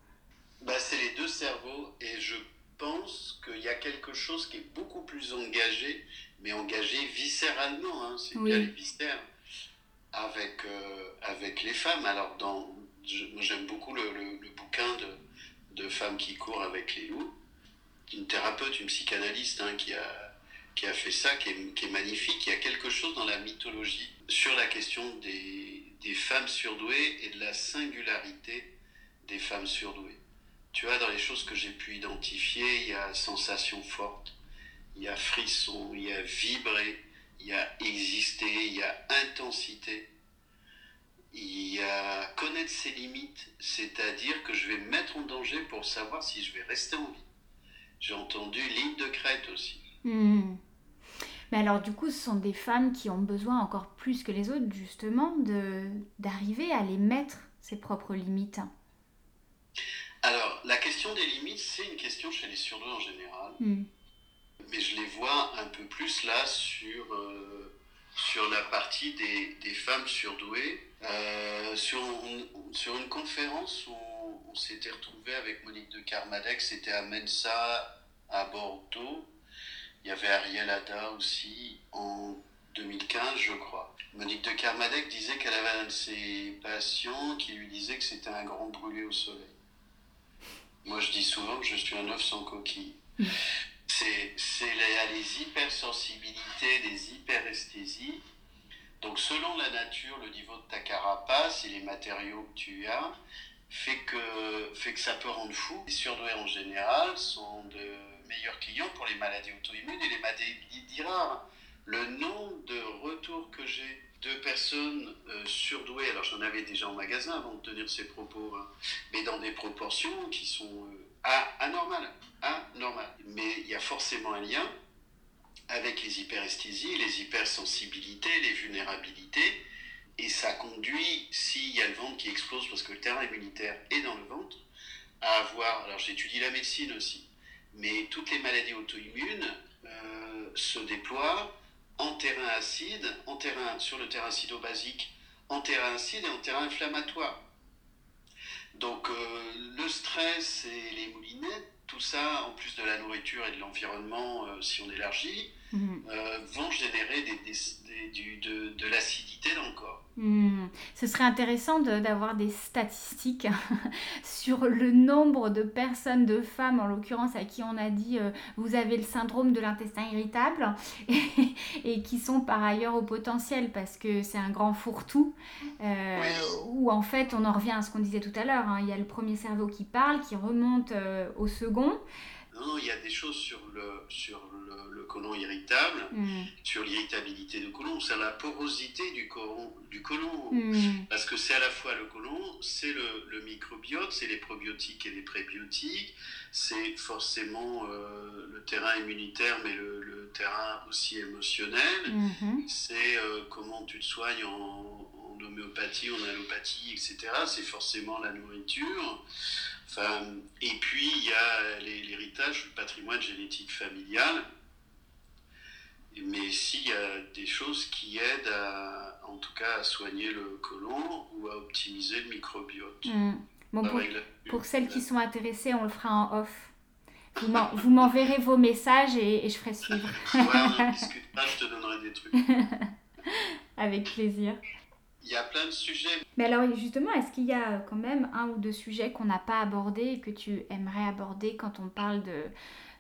Bah, c'est les deux cerveaux et je pense quelque chose qui est beaucoup plus engagé, mais engagé viscéralement, hein, c'est bien les viscères, avec, euh, avec les femmes. Alors, dans, j'aime beaucoup le, le, bouquin de, de, Femmes qui courent avec les loups, une thérapeute, une psychanalyste hein, qui, a, qui a fait ça, qui est, qui est, magnifique. Il y a quelque chose dans la mythologie sur la question des, des femmes surdouées et de la singularité des femmes surdouées tu vois, dans les choses que j'ai pu identifier, il y a sensation forte, il y a frisson, il y a vibrer, il y a exister, il y a intensité, il y a connaître ses limites, c'est-à-dire que je vais me mettre en danger pour savoir si je vais rester en vie. J'ai entendu ligne de crête aussi. Hmm. Mais alors du coup, ce sont des femmes qui ont besoin encore plus que les autres justement d'arriver à les mettre ses propres limites. Alors, la question des limites, c'est une question chez les surdoués en général. Hmm. Mais je les vois un peu plus là sur, euh, sur la partie des, des femmes surdouées. Euh, sur, sur une conférence où on s'était retrouvé avec Monique de Carmadec, c'était à Mensa, à Bordeaux. Il y avait Ariel Ada aussi en 2015, je crois. Monique de Carmadec disait qu'elle avait un de ses patients qui lui disait que c'était un grand brûlé au soleil. Moi, je dis souvent que je suis un œuf sans coquille. C'est les, les hypersensibilités, les hyperesthésies. Donc, selon la nature, le niveau de ta carapace et les matériaux que tu as, fait que, fait que ça peut rendre fou. Les surdoués en général sont de meilleurs clients pour les maladies auto-immunes et les maladies rares. Le nombre de retours que j'ai de personnes euh, surdouées, alors j'en avais déjà en magasin avant de tenir ces propos, hein, mais dans des proportions qui sont euh, anormales, anormales. Mais il y a forcément un lien avec les hyperesthésies, les hypersensibilités, les vulnérabilités, et ça conduit, s'il y a le ventre qui explose parce que le terrain immunitaire est dans le ventre, à avoir, alors j'étudie la médecine aussi, mais toutes les maladies auto-immunes euh, se déploient en terrain acide, en terrain, sur le terrain acido-basique, en terrain acide et en terrain inflammatoire. Donc euh, le stress et les moulinettes, tout ça, en plus de la nourriture et de l'environnement, euh, si on élargit, mhm. euh, vont générer de, de l'acidité dans le corps. Hmm. Ce serait intéressant d'avoir des statistiques sur le nombre de personnes, de femmes en l'occurrence, à qui on a dit euh, vous avez le syndrome de l'intestin irritable et, qui sont par ailleurs au potentiel parce que c'est un grand fourre-tout euh, où en fait on en revient à ce qu'on disait tout à l'heure. Hein. il y a le premier cerveau qui parle, qui remonte euh, au second. Non, il y a des choses sur le, sur le, côlon irritable, mm. sur l'irritabilité du côlon, c'est la porosité du côlon. Du côlon mm. Parce que c'est à la fois le côlon, c'est le, microbiote, c'est les probiotiques et les prébiotiques, c'est forcément euh, le terrain immunitaire, mais le, terrain aussi émotionnel. Mm-hmm. C'est euh, comment tu te soignes en, en homéopathie, en allopathie, etc. C'est forcément la nourriture et puis, il y a l'héritage, le patrimoine génétique familial. il y a des choses qui aident à, en tout cas, à soigner le côlon ou à optimiser le microbiote. Bon, pour, pour, celles qui sont intéressées, on le fera en off. Vous m'enverrez vos messages et, je ferai suivre. ouais, on discutera, je te donnerai des trucs. Avec plaisir. Il y a plein de sujets. Mais alors justement, est-ce qu'il y a quand même un ou deux sujets qu'on n'a pas abordés et que tu aimerais aborder quand on parle de,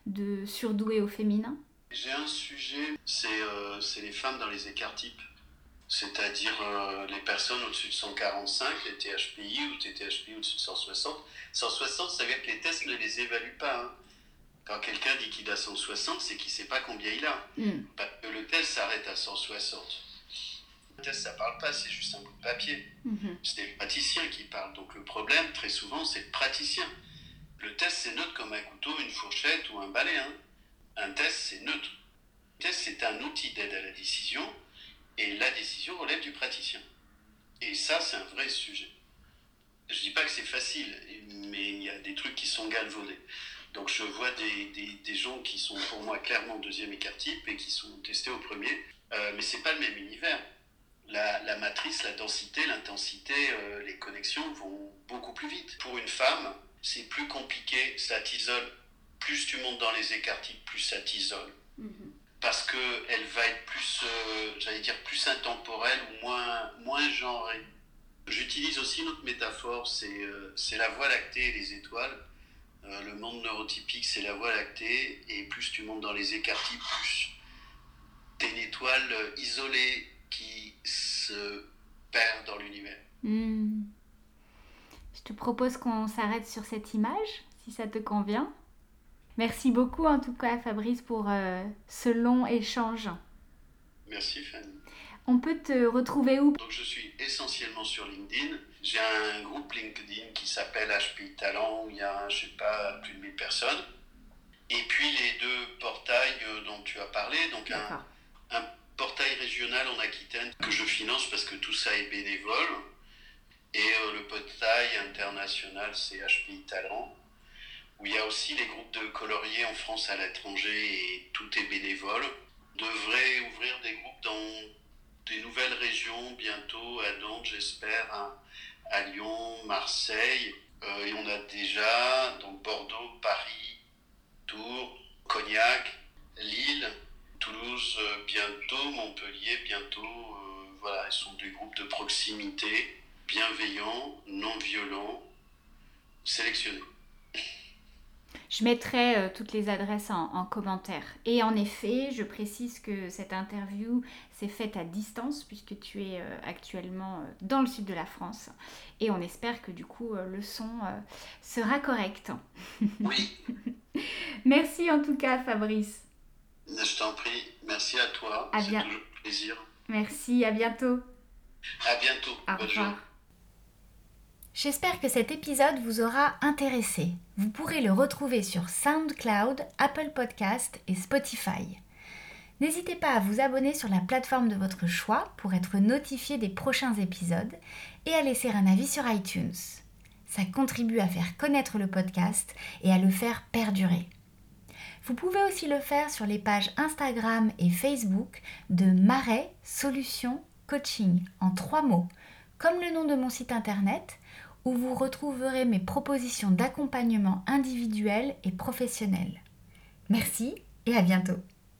de surdoué au féminin? J'ai un sujet, c'est euh, les femmes dans les écarts types. C'est-à-dire euh, les personnes au-dessus de 145, les THPI ou TTHPI au-dessus de 160. 160, ça veut dire que les tests ne les évaluent pas. Hein. Quand quelqu'un dit qu'il a 160, c'est qu'il ne sait pas combien il a. Hmm. Parce que le test s'arrête à 160. Le test, ça parle pas, c'est juste un bout de papier. Mhm. C'est des praticiens qui parlent. Donc le problème, très souvent, c'est le praticien. Le test, c'est neutre comme un couteau, une fourchette ou un balai. Hein. Un test, c'est neutre. Le test, c'est un outil d'aide à la décision et la décision relève du praticien. Et ça, c'est un vrai sujet. Je dis pas que c'est facile, mais il y a des trucs qui sont galvaudés. Donc je vois des, des, des, gens qui sont pour moi clairement deuxième écart type et qui sont testés au premier, euh, mais c'est pas le même univers la, matrice, la densité, l'intensité, euh, les connexions vont beaucoup plus vite. Pour une femme, c'est plus compliqué, ça t'isole. Plus tu montes dans les écarts plus ça t'isole. Mhm. Parce qu'elle va être plus, euh, j'allais dire, plus intemporelle ou moins, moins genrée. J'utilise aussi une autre métaphore, c'est euh, la voie lactée et les étoiles. le monde neurotypique, c'est la voie lactée, et plus tu montes dans les écarts plus t'es une étoile isolée qui se perd dans l'univers. Hmm. Je te propose qu'on s'arrête sur cette image, si ça te convient. Merci beaucoup en tout cas Fabrice pour euh, ce long échange. Merci Fanny. On peut te retrouver où? Donc je suis essentiellement sur LinkedIn. J'ai un groupe LinkedIn qui s'appelle HPI Talent où il y a, je sais pas, plus de 1000 personnes. Et puis les deux portails euh, dont tu as parlé, donc un, un portail régional en Aquitaine que je finance parce que tout ça est bénévole. Et euh, le portail international, c'est HPI Talent, où il y a aussi les groupes de coloriers en France à l'étranger et tout est bénévole. devrait ouvrir des groupes dans des nouvelles régions bientôt, à Nantes, j'espère, à, Lyon, Marseille. Euh, et on a déjà donc Bordeaux, Paris, Tours, Cognac, Lille. Toulouse euh, bientôt, Montpellier bientôt. Euh, voilà, ils sont des groupes de proximité, bienveillants, non violents, sélectionnés. Je mettrai euh, toutes les adresses en, commentaire. Et en effet, je précise que cette interview s'est faite à distance puisque tu es actuellement dans le sud de la France. Et on espère que du coup le son sera correct. Oui. Merci en tout cas Fabrice. Je t'en prie. Merci à toi. C'est toujours un plaisir. Merci. À bientôt. À bientôt. Au revoir. J'espère que cet épisode vous aura intéressé. Vous pourrez le retrouver sur SoundCloud, Apple Podcast et Spotify. N'hésitez pas à vous abonner sur la plateforme de votre choix pour être notifié des prochains épisodes et à laisser un avis sur iTunes. Ça contribue à faire connaître le podcast et à le faire perdurer. Vous pouvez aussi le faire sur les pages Instagram et Facebook de Marais Solutions Coaching en trois mots, comme le nom de mon site internet, où vous retrouverez mes propositions d'accompagnement individuel et professionnel. Merci et à bientôt